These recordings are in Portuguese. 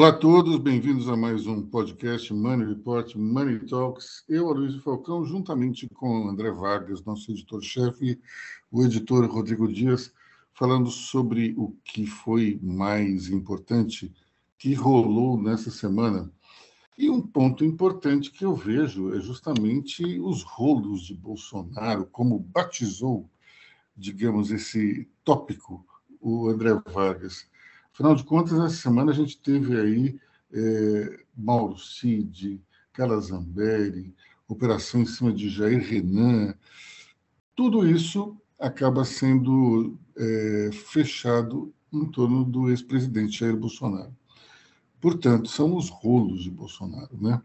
Olá a todos, bem-vindos a mais um podcast Money Report, Money Talks. Eu, Aloysio Falcão, juntamente com André Vargas, nosso editor-chefe, o editor Rodrigo Dias, falando sobre o que foi mais importante que rolou nessa semana. E um ponto importante que eu vejo é justamente os rolos de Bolsonaro, como batizou, digamos, esse tópico o André Vargas. Afinal de contas, essa semana a gente teve aí é, Mauro Cid, Calazamberi, operação em cima de Jair Renan. Tudo isso acaba sendo é, fechado em torno do ex-presidente Jair Bolsonaro. Portanto, são os rolos de Bolsonaro. Né?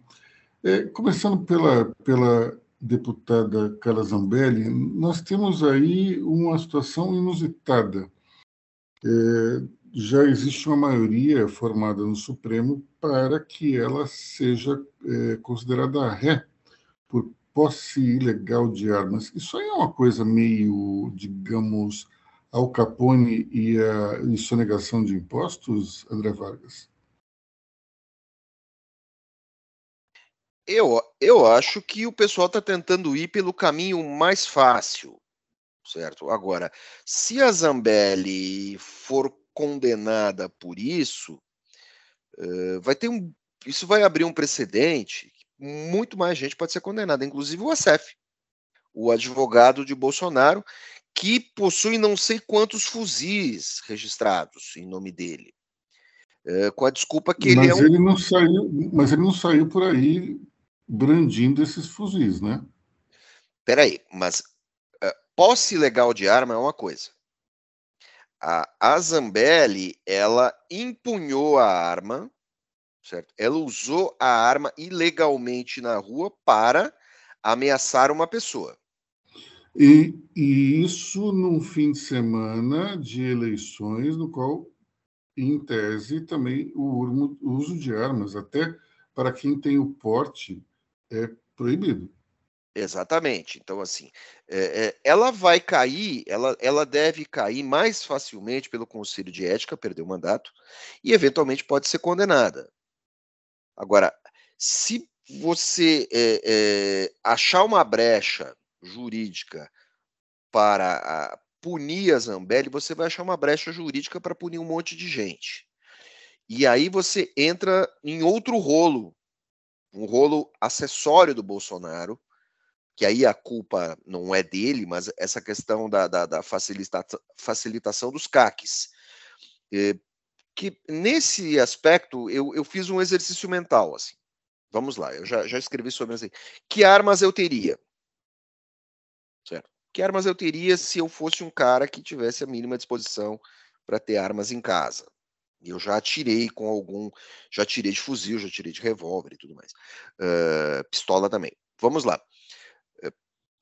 É, começando pela, pela deputada Carla Zambelli, nós temos aí uma situação inusitada. É, já existe uma maioria formada no Supremo para que ela seja é, considerada ré por posse ilegal de armas. Isso aí é uma coisa meio, digamos, Al Capone e a insonegação de impostos, André Vargas? Eu, eu acho que o pessoal está tentando ir pelo caminho mais fácil, certo? Agora, se a Zambelli for condenada por isso, uh, vai ter um, isso vai abrir um precedente. Muito mais gente pode ser condenada, inclusive o ASEF, o advogado de Bolsonaro, que possui não sei quantos fuzis registrados em nome dele. Uh, com a desculpa que mas ele é um... ele não saiu, mas ele não saiu por aí brandindo esses fuzis, né? Peraí, mas uh, posse legal de arma é uma coisa. A, Zambelli, ela empunhou a arma, certo? Ela usou a arma ilegalmente na rua para ameaçar uma pessoa. E, e isso num fim de semana de eleições, no qual, em tese, também o uso de armas, até para quem tem o porte é proibido. Exatamente. Então, assim, é, é, ela vai cair, ela, ela deve cair mais facilmente pelo Conselho de Ética, perder o mandato, e eventualmente pode ser condenada. Agora, se você é, é achar uma brecha jurídica para punir a Zambelli, você vai achar uma brecha jurídica para punir um monte de gente. E aí você entra em outro rolo um rolo acessório do Bolsonaro, que aí a culpa não é dele, mas essa questão da, da, da facilita, facilitação dos CACs. É, que nesse aspecto eu, eu fiz um exercício mental, assim. Vamos lá, eu já, já escrevi sobre assim. Que armas eu teria? Certo? Que armas eu teria se eu fosse um cara que tivesse a mínima disposição para ter armas em casa? Eu já atirei com algum, já tirei de fuzil, já tirei de revólver e tudo mais. Uh, pistola também. Vamos lá.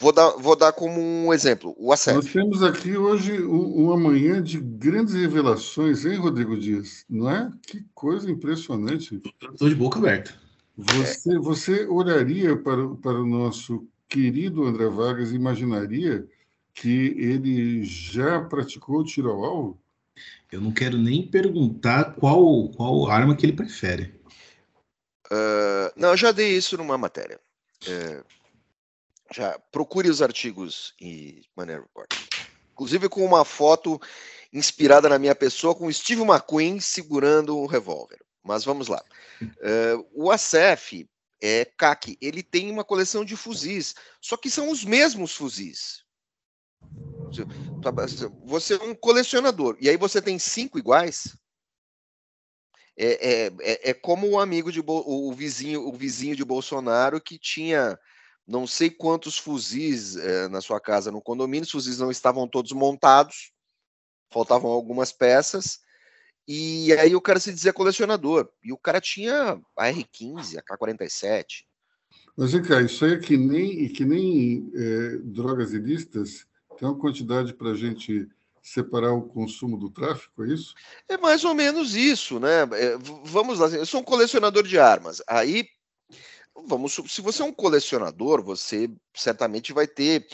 Vou dar, vou dar como um exemplo, o acesso. Nós temos aqui hoje uma manhã de grandes revelações, hein, Rodrigo Dias? Não é? Que coisa impressionante. Estou de boca aberta. Você, você olharia para, para o nosso querido André Vargas e imaginaria que ele já praticou tiro ao alvo? Eu não quero nem perguntar qual, qual arma que ele prefere. Uh, não, eu já dei isso numa matéria. Uh, já procure os artigos em Money Report. Inclusive com uma foto inspirada na minha pessoa, com Steve McQueen segurando um revólver. Mas vamos lá. Uh, o ACF é CAC, ele tem uma coleção de fuzis, só que são os mesmos fuzis. Você é um colecionador, e aí você tem cinco iguais. É, é, é, é como o amigo de o vizinho, o vizinho de Bolsonaro que tinha não sei quantos fuzis é, na sua casa no condomínio, os fuzis não estavam todos montados, faltavam algumas peças, e aí o cara se dizia colecionador, e o cara tinha a R15, a K47. Mas, cá, isso aí é que nem, que nem é, drogas ilícitas tem uma quantidade para a gente separar o consumo do tráfico, é isso? É mais ou menos isso, né? É, vamos lá, eu sou um colecionador de armas. Aí, vamos, se você é um colecionador, você certamente vai ter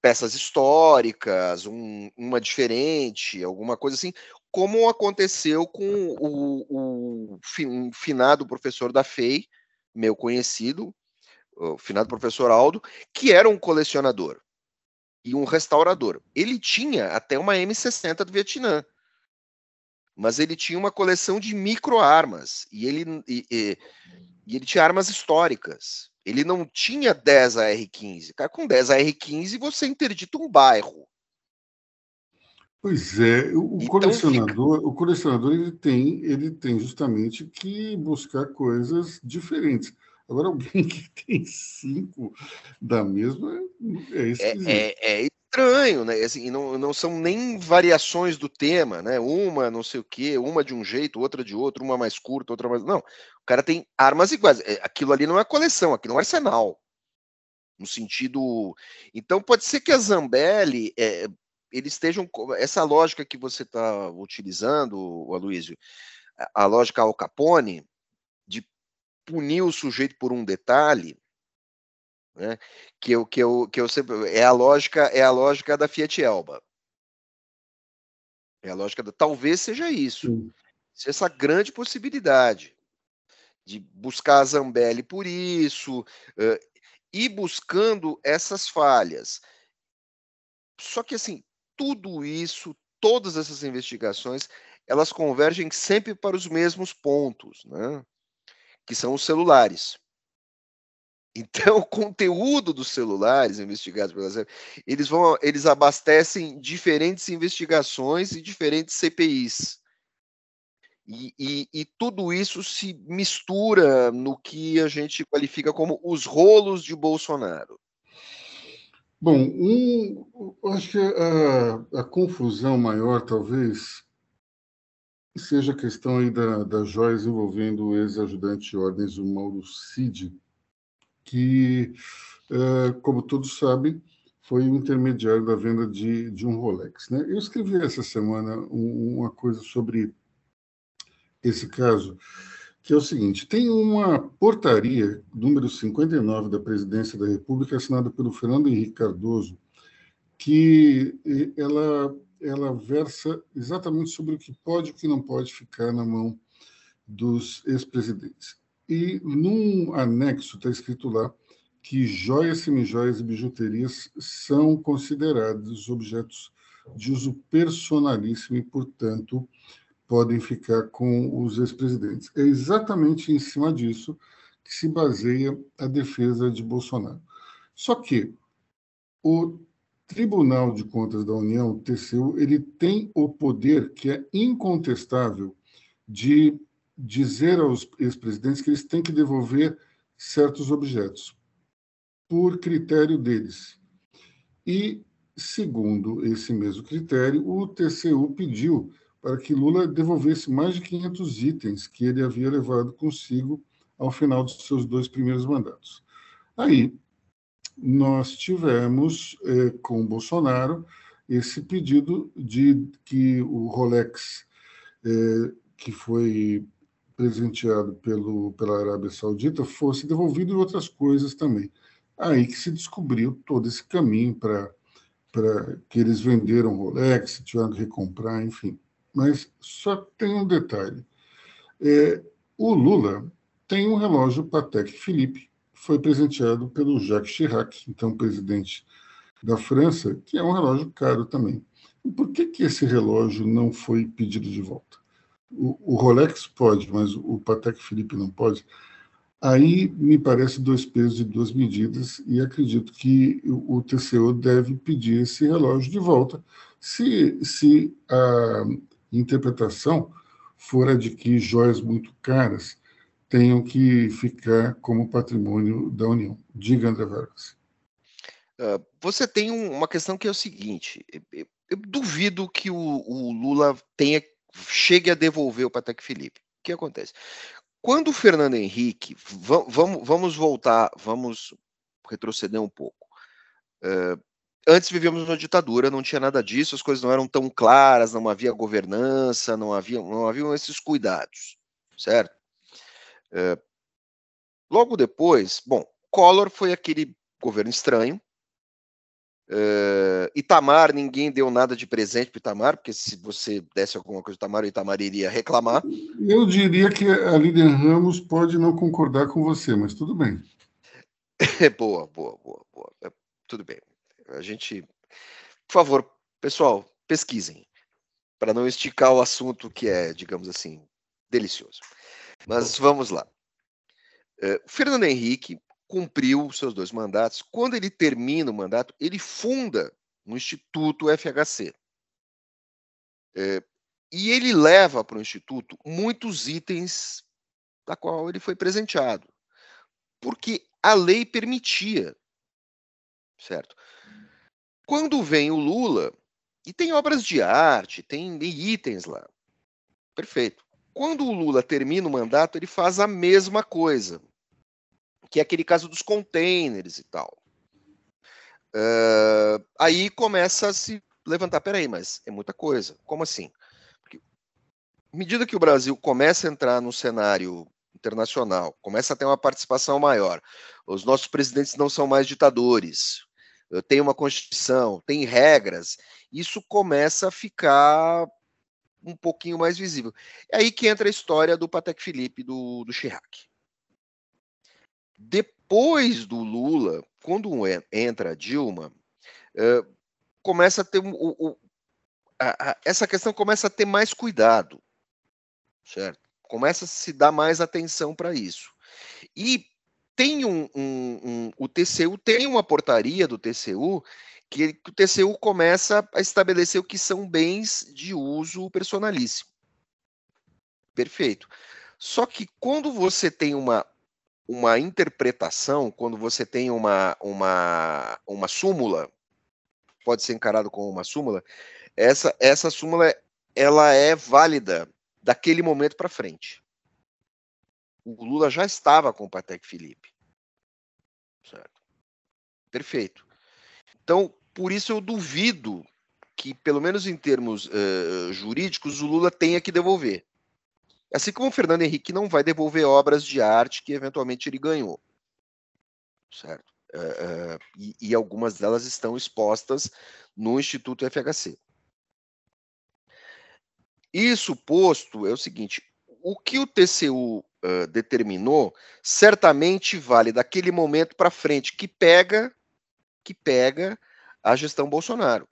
peças históricas, um, uma diferente, alguma coisa assim. como aconteceu com o, o finado professor da FEI, meu conhecido, o finado professor Aldo, que era um colecionador e um restaurador. Ele tinha até uma M60 do Vietnã, mas ele tinha uma coleção de microarmas e ele, e, e, e ele tinha armas históricas. Ele não tinha 10 AR-15. Cara, com 10 AR-15 você interdita um bairro. Pois é, o então, colecionador, fica... o colecionador ele tem, ele tem justamente que buscar coisas diferentes. Agora, alguém que tem cinco da mesma é, é esquisito. É, é, é estranho, né? Assim, não, não são nem variações do tema, né? Uma não sei o quê, uma de um jeito, outra de outro, uma mais curta, outra mais. Não. O cara tem armas iguais. É, aquilo ali não é coleção, aquilo é um arsenal. No sentido. Então, pode ser que a Zambelli. É, eles estejam. Essa lógica que você está utilizando, Aloysio, a lógica Al Capone, de punir o sujeito por um detalhe, né? Que eu, que eu, que eu sempre. É a lógica, é a lógica da Fiat Elba. É a lógica da. Talvez seja isso. Seja essa grande possibilidade de buscar a Zambelli por isso, uh, e buscando essas falhas. Só que assim, tudo isso, todas essas investigações, elas convergem sempre para os mesmos pontos, né? que são os celulares. Então, o conteúdo dos celulares investigados pela eles vão, eles abastecem diferentes investigações e diferentes CPIs. E, e, e, tudo isso se mistura no que a gente qualifica como os rolos de Bolsonaro. Bom, um, acho que a, a, confusão maior, talvez, seja a questão aí da, da joias envolvendo o ex-ajudante de ordens, o Mauro Cid, que, é, como todos sabem, foi o intermediário da venda de, de um Rolex. Né? Eu escrevi essa semana uma coisa sobre esse caso, que é o seguinte: tem uma portaria, número 59 da Presidência da República, assinada pelo Fernando Henrique Cardoso, que ela, ela versa exatamente sobre o que pode e o que não pode ficar na mão dos ex-presidentes. E num anexo está escrito lá que joias, semijoias e bijuterias são considerados objetos de uso personalíssimo e, portanto, podem ficar com os ex-presidentes. É exatamente em cima disso que se baseia a defesa de Bolsonaro. Só que o Tribunal de Contas da União, o TCU, ele tem o poder que é incontestável de dizer aos ex-presidentes que eles têm que devolver certos objetos por critério deles. E, segundo esse mesmo critério, o TCU pediu para que Lula devolvesse mais de 500 itens que ele havia levado consigo ao final dos seus dois primeiros mandatos. Aí, nós tivemos eh, com Bolsonaro esse pedido de que o Rolex, eh, que foi presenteado pelo, pela Arábia Saudita, fosse devolvido e outras coisas também. Aí que se descobriu todo esse caminho para que eles venderam Rolex, tiveram que recomprar, enfim. Mas só tem um detalhe. É, o Lula tem um relógio Patek Philippe, foi presenteado pelo Jacques Chirac, então presidente da França, que é um relógio caro também. E por que, que esse relógio não foi pedido de volta? O, Rolex pode, mas o Patek Philippe não pode. Aí me parece dois pesos e duas medidas, e acredito que o, TCO deve pedir esse relógio de volta, se, se a interpretação fora de que joias muito caras tenham que ficar como patrimônio da União. Diga, André Vargas. Uh, você tem um, uma questão que é o seguinte: eu, eu duvido que o, o, Lula tenha chegue a devolver o Patek Felipe. O que acontece? Quando o Fernando Henrique, vamos, vamos voltar, vamos retroceder um pouco. Uh, antes vivíamos numa ditadura, não tinha nada disso, as coisas não eram tão claras, não havia governança, não havia, não haviam esses cuidados, certo? É, logo depois, bom, Collor foi aquele governo estranho, Uh, Itamar, ninguém deu nada de presente para Itamar, porque se você desse alguma coisa para Itamar, o Itamar iria reclamar. Eu diria que a Lilian Ramos pode não concordar com você, mas tudo bem. boa, boa, boa, boa. É, tudo bem. A gente. Por favor, pessoal, pesquisem, para não esticar o assunto que é, digamos assim, delicioso. Mas vamos lá. Uh, Fernando Henrique cumpriu seus dois mandatos. Quando ele termina o mandato, ele funda o Instituto FHC. É, e ele leva para o Instituto muitos itens da qual ele foi presenteado. Porque a lei permitia. Certo? Quando vem o Lula, e tem obras de arte, tem itens lá. Perfeito. Quando o Lula termina o mandato, ele faz a mesma coisa que é aquele caso dos containers e tal. Uh, aí começa a se levantar, peraí, mas é muita coisa. Como assim? Porque, à medida que o Brasil começa a entrar no cenário internacional, começa a ter uma participação maior, os nossos presidentes não são mais ditadores, tem uma constituição, tem regras, isso começa a ficar um pouquinho mais visível. É aí que entra a história do Patek Philippe do, do Chirac. Depois do Lula, quando entra a Dilma, uh, começa a ter a, a, essa questão começa a ter mais cuidado, certo? Começa a se dar mais atenção para isso. E tem um, um, um, o TCU tem uma portaria do TCU que, que o TCU começa a estabelecer o que são bens de uso personalíssimo. Perfeito. Só que quando você tem uma uma interpretação, quando você tem uma, uma, uma súmula, pode ser encarado como uma súmula, essa, essa súmula ela é válida daquele momento para frente. O Lula já estava com o Patek Felipe. Certo? Perfeito. Então, por isso eu duvido que, pelo menos em termos uh, jurídicos, o Lula tenha que devolver. Assim como o Fernando Henrique não vai devolver obras de arte que eventualmente ele ganhou. Certo? Uh, uh, e, e, algumas delas estão expostas no Instituto FHC. Isso posto é o seguinte: o que o TCU uh, determinou certamente vale daquele momento para frente, que pega, que pega a gestão Bolsonaro.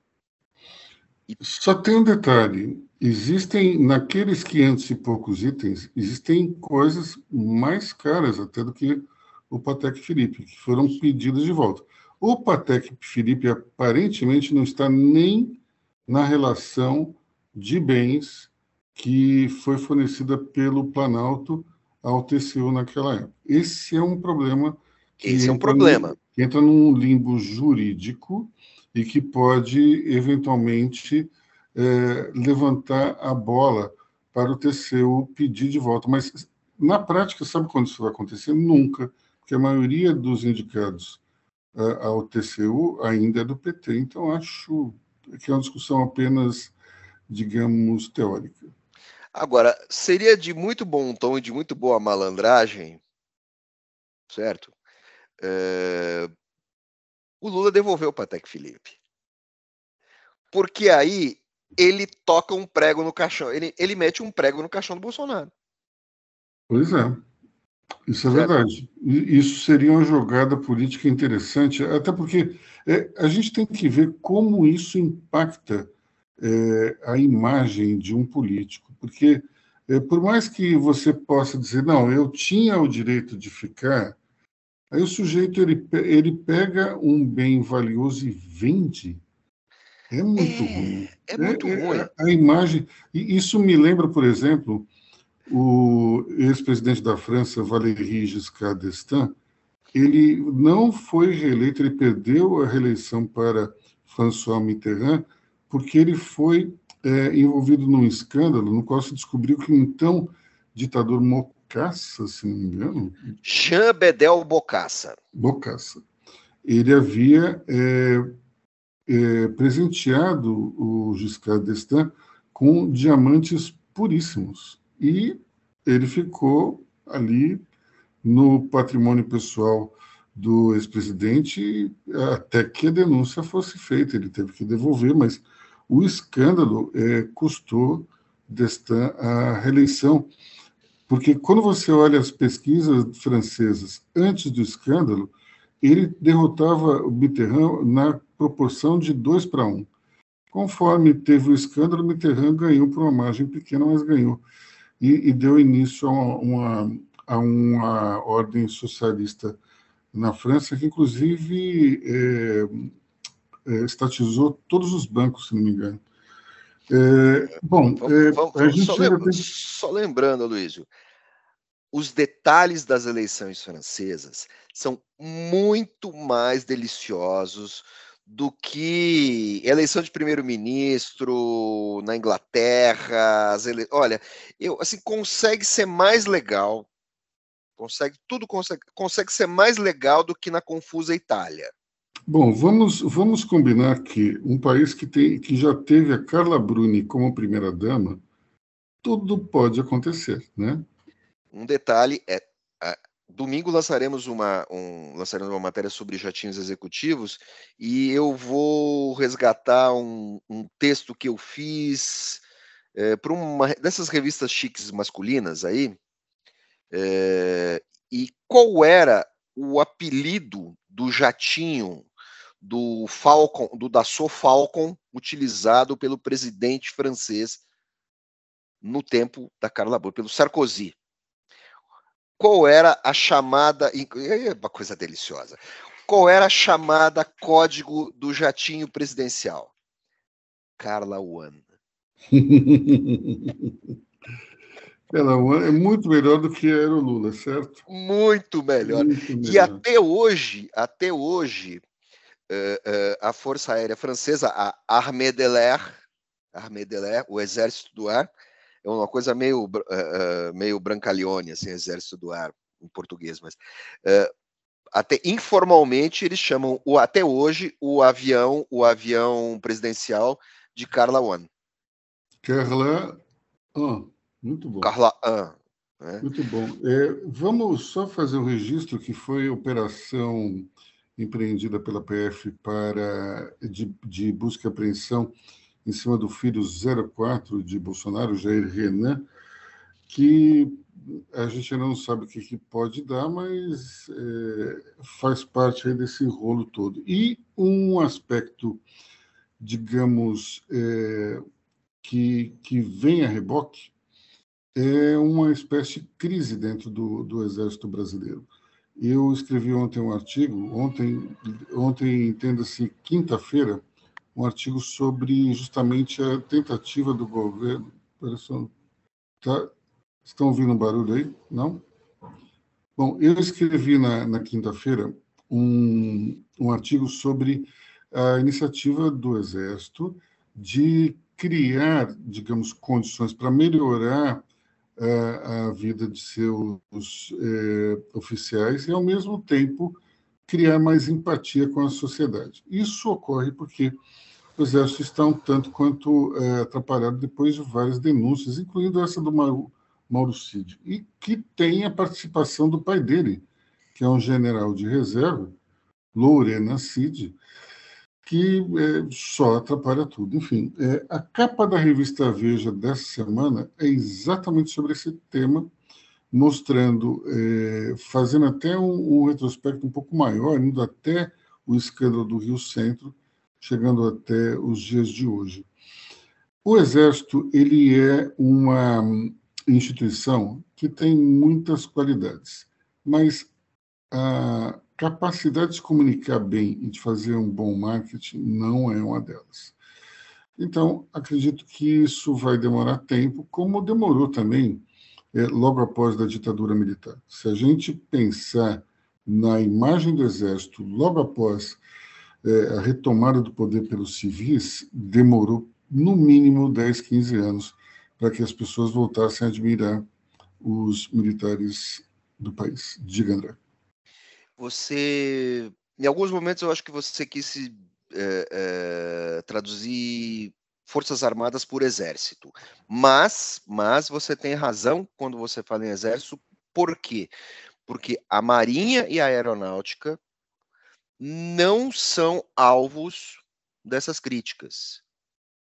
Só tem um detalhe: existem, naqueles 500 e poucos itens, existem coisas mais caras até do que o Patek Philippe, que foram pedidas de volta. O Patek Philippe aparentemente não está nem na relação de bens que foi fornecida pelo Planalto ao TCU naquela época. Esse é um problema. Esse é um problema. No, que entra num limbo jurídico e que pode, eventualmente, é, levantar a bola para o TCU pedir de volta. Mas, na prática, sabe quando isso vai acontecer? Nunca, porque a maioria dos indicados uh, ao TCU ainda é do PT. Então, acho que é uma discussão apenas, digamos, teórica. Agora, seria de muito bom tom e de muito boa malandragem, certo? É, o Lula devolveu o Patek Felipe. Porque aí ele toca um prego no caixão, ele, ele mete um prego no caixão do Bolsonaro. Pois é. Isso é verdade. Isso seria uma jogada política interessante, até porque é, a gente tem que ver como isso impacta é, a imagem de um político. Porque, é, por mais que você possa dizer, não, eu tinha o direito de ficar, Aí o sujeito ele, ele pega um bem valioso e vende. É muito é, ruim. É muito é, ruim. É, a imagem. E isso me lembra, por exemplo, o ex-presidente da França, Valéry Giscard d'Estaing. Ele não foi reeleito, ele perdeu a reeleição para François Mitterrand, porque ele foi é, envolvido num escândalo no qual se descobriu que então ditador Bocassa, se não me engano. Jean Bedel Bocassa. Bocassa. Ele havia é, é, presenteado o Giscard d'Estaing com diamantes puríssimos. E ele ficou ali no patrimônio pessoal do ex-presidente até que a denúncia fosse feita. Ele teve que devolver, mas o escândalo é, custou Destin a reeleição. Porque quando você olha as pesquisas francesas antes do escândalo, ele derrotava o Mitterrand na proporção de 2 para 1. Um. Conforme teve o escândalo, Mitterrand ganhou por uma margem pequena, mas ganhou. E, e deu início a uma, a uma ordem socialista na França, que inclusive é, é, estatizou todos os bancos, se não me engano. É, bom, vamos, é, vamos, vamos, só, lembra, tem... só, lembrando, Luísio, os detalhes das eleições francesas são muito mais deliciosos do que eleição de primeiro-ministro na Inglaterra. Ele... Olha, eu assim consegue ser mais legal, consegue tudo consegue, consegue ser mais legal do que na confusa Itália. Bom, vamos vamos combinar que um país que tem que já teve a Carla Bruni como primeira dama, tudo pode acontecer, né? Um detalhe é domingo lançaremos uma, um, lançaremos uma matéria sobre jatinhos executivos e eu vou resgatar um, um texto que eu fiz é, para uma dessas revistas chiques masculinas aí. É, e qual era o apelido do jatinho do Falcon, do Dassault Falcon, utilizado pelo presidente francês no tempo da Carla Bruni, pelo Sarkozy qual era a chamada. Uma coisa deliciosa. Qual era a chamada código do jatinho presidencial? Carla One. Carla One é muito melhor do que era o Lula, certo? Muito melhor. Muito melhor. E até hoje, até hoje, uh, uh, a Força Aérea Francesa, a Armée de l'Air, Armée de l'Air, o Exército do Ar, é uma coisa meio, uh, meio brancaleone, assim, exército do ar em português, mas uh, até informalmente eles chamam o, até hoje o avião, o avião presidencial de Carla One. Carla One, muito bom. Carla One. Né? Muito bom. É, vamos só fazer o registro que foi operação empreendida pela PF para de, de busca e apreensão em cima do filho 04 de Bolsonaro, Jair Renan, que a gente ainda não sabe o que, que pode dar, mas é, faz parte desse rolo todo. E um aspecto, digamos, é, que, que vem a reboque é uma espécie de crise dentro do, do Exército Brasileiro. Eu escrevi ontem um artigo, ontem, ontem entenda-se quinta-feira, um artigo sobre justamente a tentativa do governo. Tá, estão ouvindo um barulho aí? Não? Bom, eu escrevi na, na quinta-feira um, um artigo sobre a iniciativa do Exército de criar, digamos, condições para melhorar a, a vida de seus é, oficiais e, ao mesmo tempo, criar mais empatia com a sociedade. Isso ocorre porque o Exército está um tanto quanto é, atrapalhado depois de várias denúncias, incluindo essa do Mauro, Mauro Cid, e que tem a participação do pai dele, que é um general de reserva, Lorena Cid, que é, só atrapalha tudo. Enfim, é, a capa da revista Veja dessa semana é exatamente sobre esse tema, mostrando, é, fazendo até um, um, retrospecto um pouco maior, indo até o escândalo do Rio Centro, chegando até os dias de hoje. O Exército ele é uma instituição que tem muitas qualidades, mas a capacidade de comunicar bem e de fazer um bom marketing não é uma delas. Então, acredito que isso vai demorar tempo, como demorou também é, logo após a ditadura militar. Se a gente pensar na imagem do Exército logo após é, a retomada do poder pelos civis, demorou no mínimo 10, 15 anos para que as pessoas voltassem a admirar os militares do país. Diga, André. Você, em alguns momentos, eu acho que você quis se, é, é, traduzir Forças Armadas por Exército. Mas, mas você tem razão quando você fala em Exército, por quê? porque a Marinha e a Aeronáutica não são alvos dessas críticas,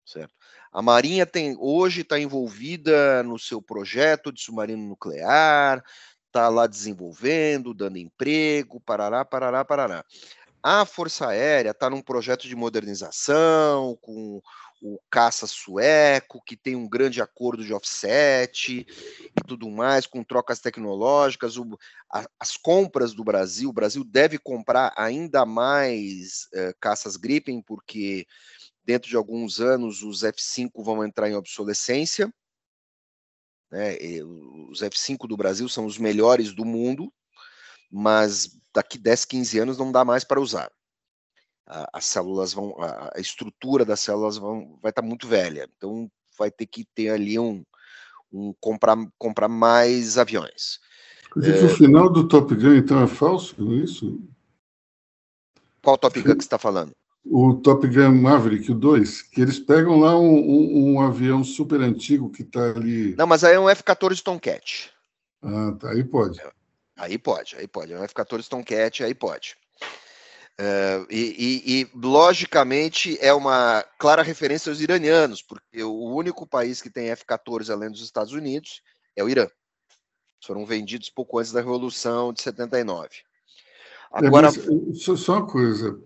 certo? A Marinha tem hoje está envolvida no seu projeto de submarino nuclear, está lá desenvolvendo, dando emprego, parará, parará, parará. A Força Aérea está num projeto de modernização com o caça sueco, que tem um grande acordo de offset e tudo mais, com trocas tecnológicas. O, a, as compras do Brasil, o Brasil deve comprar ainda mais uh, caças Gripen, porque dentro de alguns anos os F5 vão entrar em obsolescência. Né? os F5 do Brasil são os melhores do mundo, mas daqui 10, 15 anos não dá mais para usar as células vão, a, estrutura das células vão, vai estar tá muito velha. Então vai ter que ter ali um, um comprar, comprar mais aviões. É... O final do Top Gun, então, é falso, é isso? Qual Top Gun que você está falando? O Top Gun Maverick, o 2, que eles pegam lá um, um, um avião super antigo que está ali. Não, mas aí é um F-14 Tomcat. Ah, tá, aí pode. Aí pode, aí pode. É um F-14 Tomcat, aí pode. Uh, e, e, e, logicamente, é uma clara referência aos iranianos, porque o único país que tem F-14 além dos Estados Unidos é o Irã. Foram vendidos pouco antes da Revolução de 79. Agora. É, só, só uma coisa.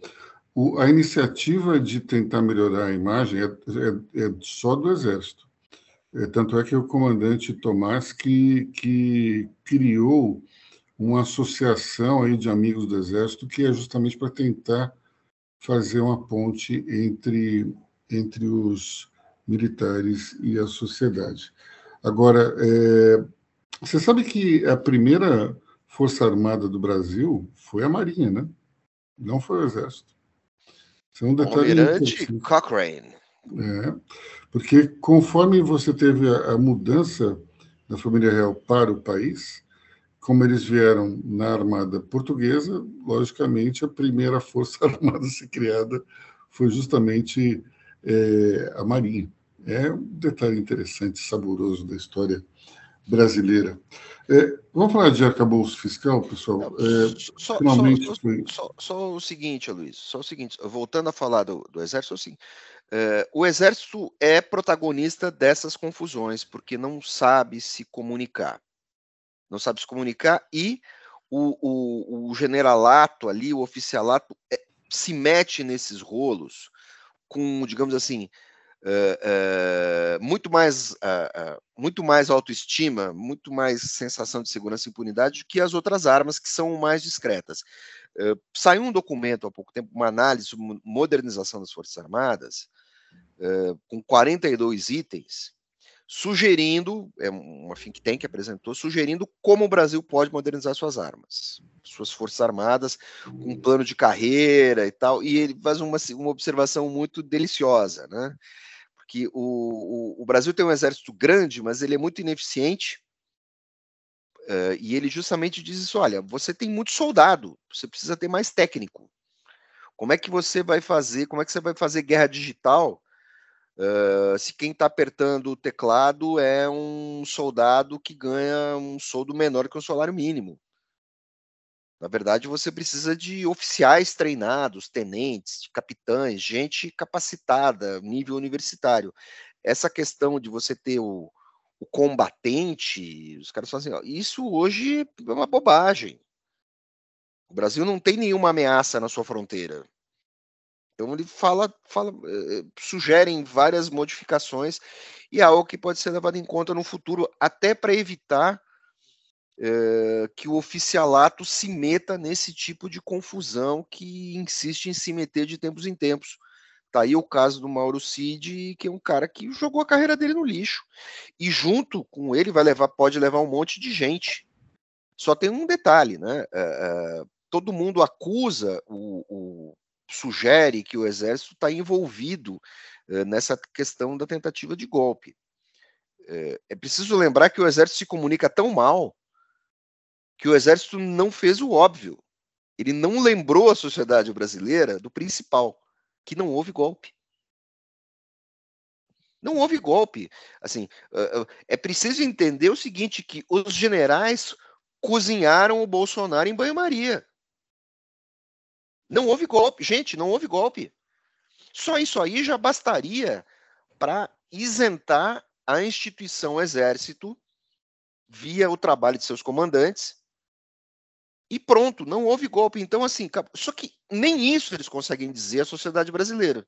O, a iniciativa de tentar melhorar a imagem é, é, é só do Exército. É, tanto é que o comandante Tomás que, que criou uma associação aí de amigos do Exército que é justamente para tentar fazer uma ponte entre, entre os militares e a sociedade. Agora, é, você sabe que a primeira Força Armada do Brasil foi a Marinha, né? Não foi o Exército. Isso é um detalhe. Almirante Cochrane. É, porque conforme você teve a, a mudança da família real para o país, como eles vieram na Armada Portuguesa, logicamente a primeira força armada a ser criada foi justamente é, a Marinha. É um detalhe interessante, saboroso da história brasileira. É, vamos falar de arcabouço fiscal, pessoal? É, só, finalmente só, foi... só, só, o seguinte, Luiz, só o seguinte, voltando a falar do, do Exército, assim, é, o Exército é protagonista dessas confusões, porque não sabe se comunicar não sabe se comunicar, e o, o, o generalato ali, o oficialato, é, se mete nesses rolos com, digamos assim, Uh, uh, muito mais uh, muito mais autoestima, muito mais sensação de segurança e impunidade do que as outras armas que são mais discretas. saiu um documento há pouco tempo, uma análise sobre modernização das Forças Armadas, com 42 itens, sugerindo, é uma think tank que apresentou, sugerindo como o Brasil pode modernizar suas armas, suas forças armadas, com um plano de carreira e tal, e ele faz uma, uma observação muito deliciosa, né? Porque o, o, o Brasil tem um exército grande, mas ele é muito ineficiente, uh, e ele justamente diz isso, olha, você tem muito soldado, você precisa ter mais técnico. Como é que você vai fazer, como é que você vai fazer guerra digital Uh, se quem está apertando o teclado é um soldado que ganha um soldo menor que o salário mínimo. Na verdade, você precisa de oficiais treinados, tenentes, capitães, gente capacitada, nível universitário. Essa questão de você ter o, o combatente, os caras falam assim, ó, isso hoje é uma bobagem. O Brasil não tem nenhuma ameaça na sua fronteira. Então ele fala, fala eh, sugerem várias modificações e é algo que pode ser levado em conta no futuro, até para evitar eh, que o oficialato se meta nesse tipo de confusão que insiste em se meter de tempos em tempos. Tá aí o caso do Mauro Cid, que é um cara que jogou a carreira dele no lixo. E junto com ele vai levar, pode levar um monte de gente. Só tem um detalhe, né? Eh, todo mundo acusa o, o sugere que o Exército está envolvido eh, nessa questão da tentativa de golpe. É, é preciso lembrar que o Exército se comunica tão mal que o Exército não fez o óbvio. Ele não lembrou a sociedade brasileira do principal, que não houve golpe. Não houve golpe. Assim, é preciso entender o seguinte: que os generais cozinharam o Bolsonaro em banho-maria. Não houve golpe. Gente, não houve golpe. Só isso aí já bastaria para isentar a instituição Exército via o trabalho de seus comandantes e pronto, não houve golpe. Então, assim, só que nem isso eles conseguem dizer à sociedade brasileira.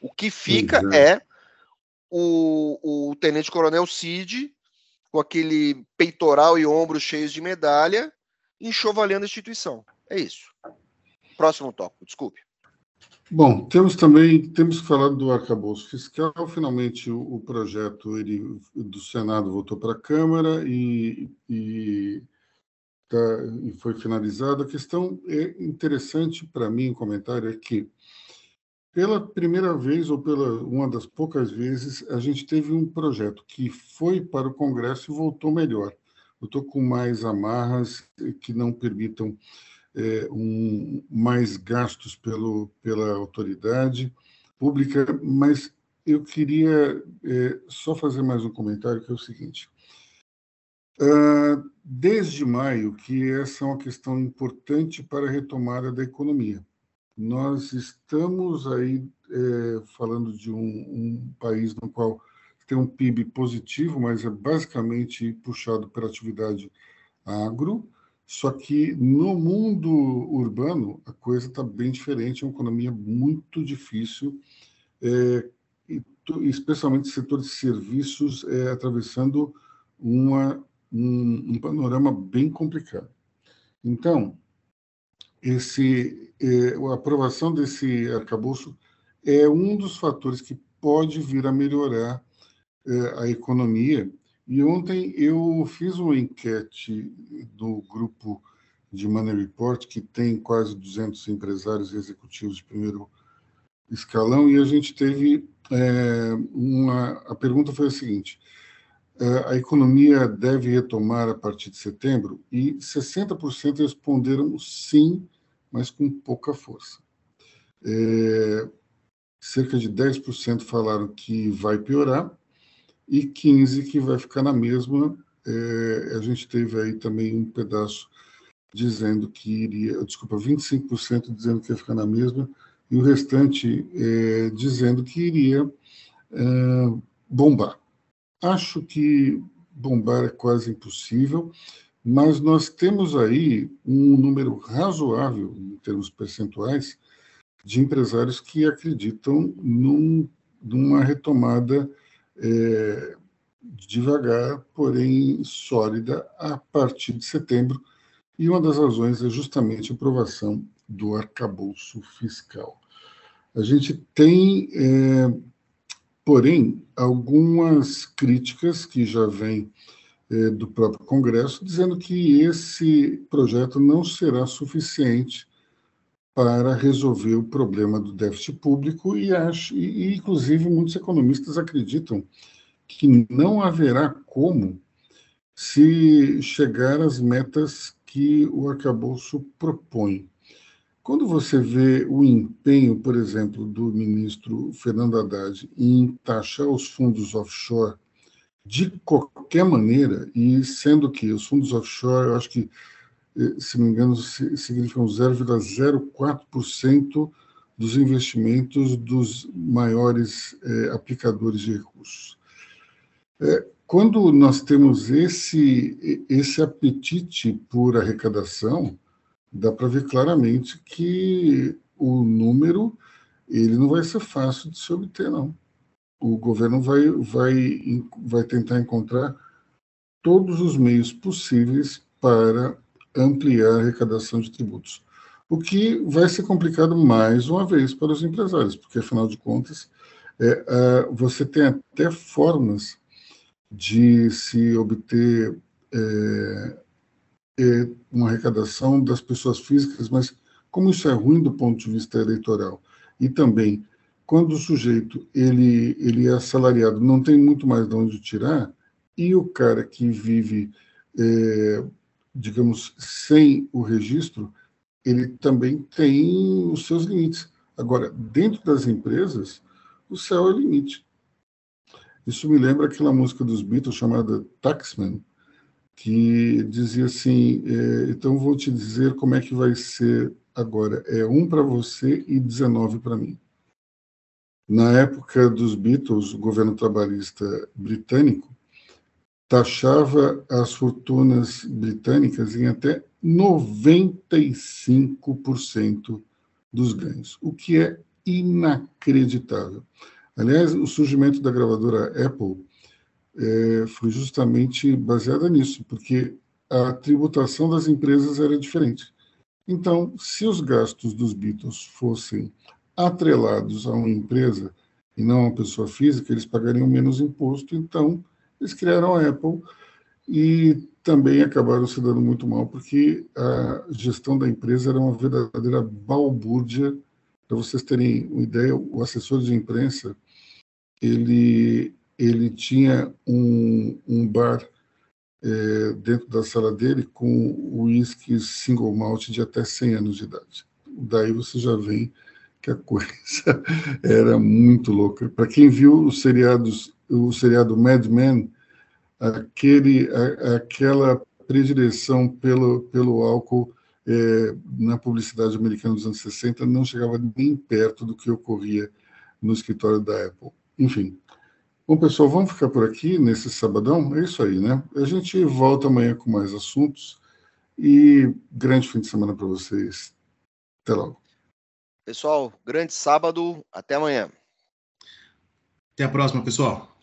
O que fica é. é o, o tenente-coronel Cid, com aquele peitoral e ombros cheios de medalha, enxovalhando a instituição. É isso. Próximo tópico, desculpe. Bom, temos também temos que falar do arcabouço fiscal. Finalmente, o, projeto ele, do Senado voltou para a Câmara e, e, tá, e foi finalizado. A questão é interessante para mim, o comentário é que pela primeira vez ou pela uma das poucas vezes a gente teve um projeto que foi para o Congresso e voltou melhor. Estou com mais amarras que não permitam é, um, mais gastos pelo, pela autoridade pública, mas eu queria é, só fazer mais um comentário, que é o seguinte. Uh, desde maio, que essa é uma questão importante para a retomada da economia. Nós estamos aí é, falando de um, um, país no qual tem um PIB positivo, mas é basicamente puxado pela atividade agro, só que no mundo urbano a coisa está bem diferente, é uma economia muito difícil, é, e, especialmente o setor de serviços é, atravessando uma, um, um, panorama bem complicado. Então, esse, é, a aprovação desse arcabouço é um dos fatores que pode vir a melhorar é, a economia e ontem eu fiz uma enquete do grupo de Money Report, que tem quase 200 empresários e executivos de primeiro escalão, e a gente teve é, uma. A pergunta foi a seguinte: é, a economia deve retomar a partir de setembro? E 60% responderam sim, mas com pouca força. É, cerca de 10% falaram que vai piorar, e 15 que vai ficar na mesma. É, a gente teve aí também um pedaço dizendo que iria, desculpa, 25% dizendo que ia ficar na mesma, e o restante é, dizendo que iria é, bombar. Acho que bombar é quase impossível, mas nós temos aí um número razoável, em termos percentuais, de empresários que acreditam num, numa retomada é, devagar, porém sólida, a partir de setembro, e uma das razões é justamente a aprovação do arcabouço fiscal. A gente tem, é, porém, algumas críticas que já vêm é, do próprio Congresso, dizendo que esse projeto não será suficiente para resolver o problema do déficit público e, acho, e, inclusive, muitos economistas acreditam que não haverá como se chegar às metas que o arcabouço propõe. Quando você vê o empenho, por exemplo, do ministro Fernando Haddad em taxar os fundos offshore de qualquer maneira, e sendo que os fundos offshore, eu acho que se não me engano, significam 0,04% dos investimentos dos maiores é, aplicadores de recursos. É, quando nós temos esse, esse apetite por arrecadação, dá para ver claramente que o número ele não vai ser fácil de se obter, não. O governo vai, vai, vai tentar encontrar todos os meios possíveis para ampliar a arrecadação de tributos. O que vai ser complicado mais uma vez para os empresários, porque, afinal de contas, é, você tem até formas de se obter é, é, uma arrecadação das pessoas físicas, mas como isso é ruim do ponto de vista eleitoral, e também quando o sujeito ele, ele é assalariado, não tem muito mais de onde tirar, e o cara que vive é, digamos, sem o registro, ele também tem os seus limites. Agora, dentro das empresas, o céu é o limite. Isso me lembra aquela música dos Beatles chamada Taxman, que dizia assim: é, então vou te dizer como é que vai ser agora. É um para você e 19 para mim. Na época dos Beatles, o governo trabalhista britânico taxava as fortunas britânicas em até 95% dos ganhos, o que é inacreditável. Aliás, o surgimento da gravadora Apple é, foi justamente baseada nisso, porque a tributação das empresas era diferente. Então, se os gastos dos Beatles fossem atrelados a uma empresa e não a uma pessoa física, eles pagariam menos imposto. Então, eles criaram a Apple e também acabaram se dando muito mal, porque a gestão da empresa era uma verdadeira balbúrdia. Para vocês terem uma ideia, o assessor de imprensa ele, ele tinha um, um bar é, dentro da sala dele com uísque single malt de até 100 anos de idade. Daí você já vem que a coisa era muito louca. Para quem viu os seriados, o seriado Mad Men, aquele, a, aquela predileção pelo, pelo álcool é, na publicidade americana dos anos 60 não chegava nem perto do que ocorria no escritório da Apple. Enfim. Bom, pessoal, vamos ficar por aqui nesse sabadão? É isso aí, né? A gente volta amanhã com mais assuntos e grande fim de semana para vocês. Até logo. Pessoal, grande sábado. Até amanhã. Até a próxima, pessoal.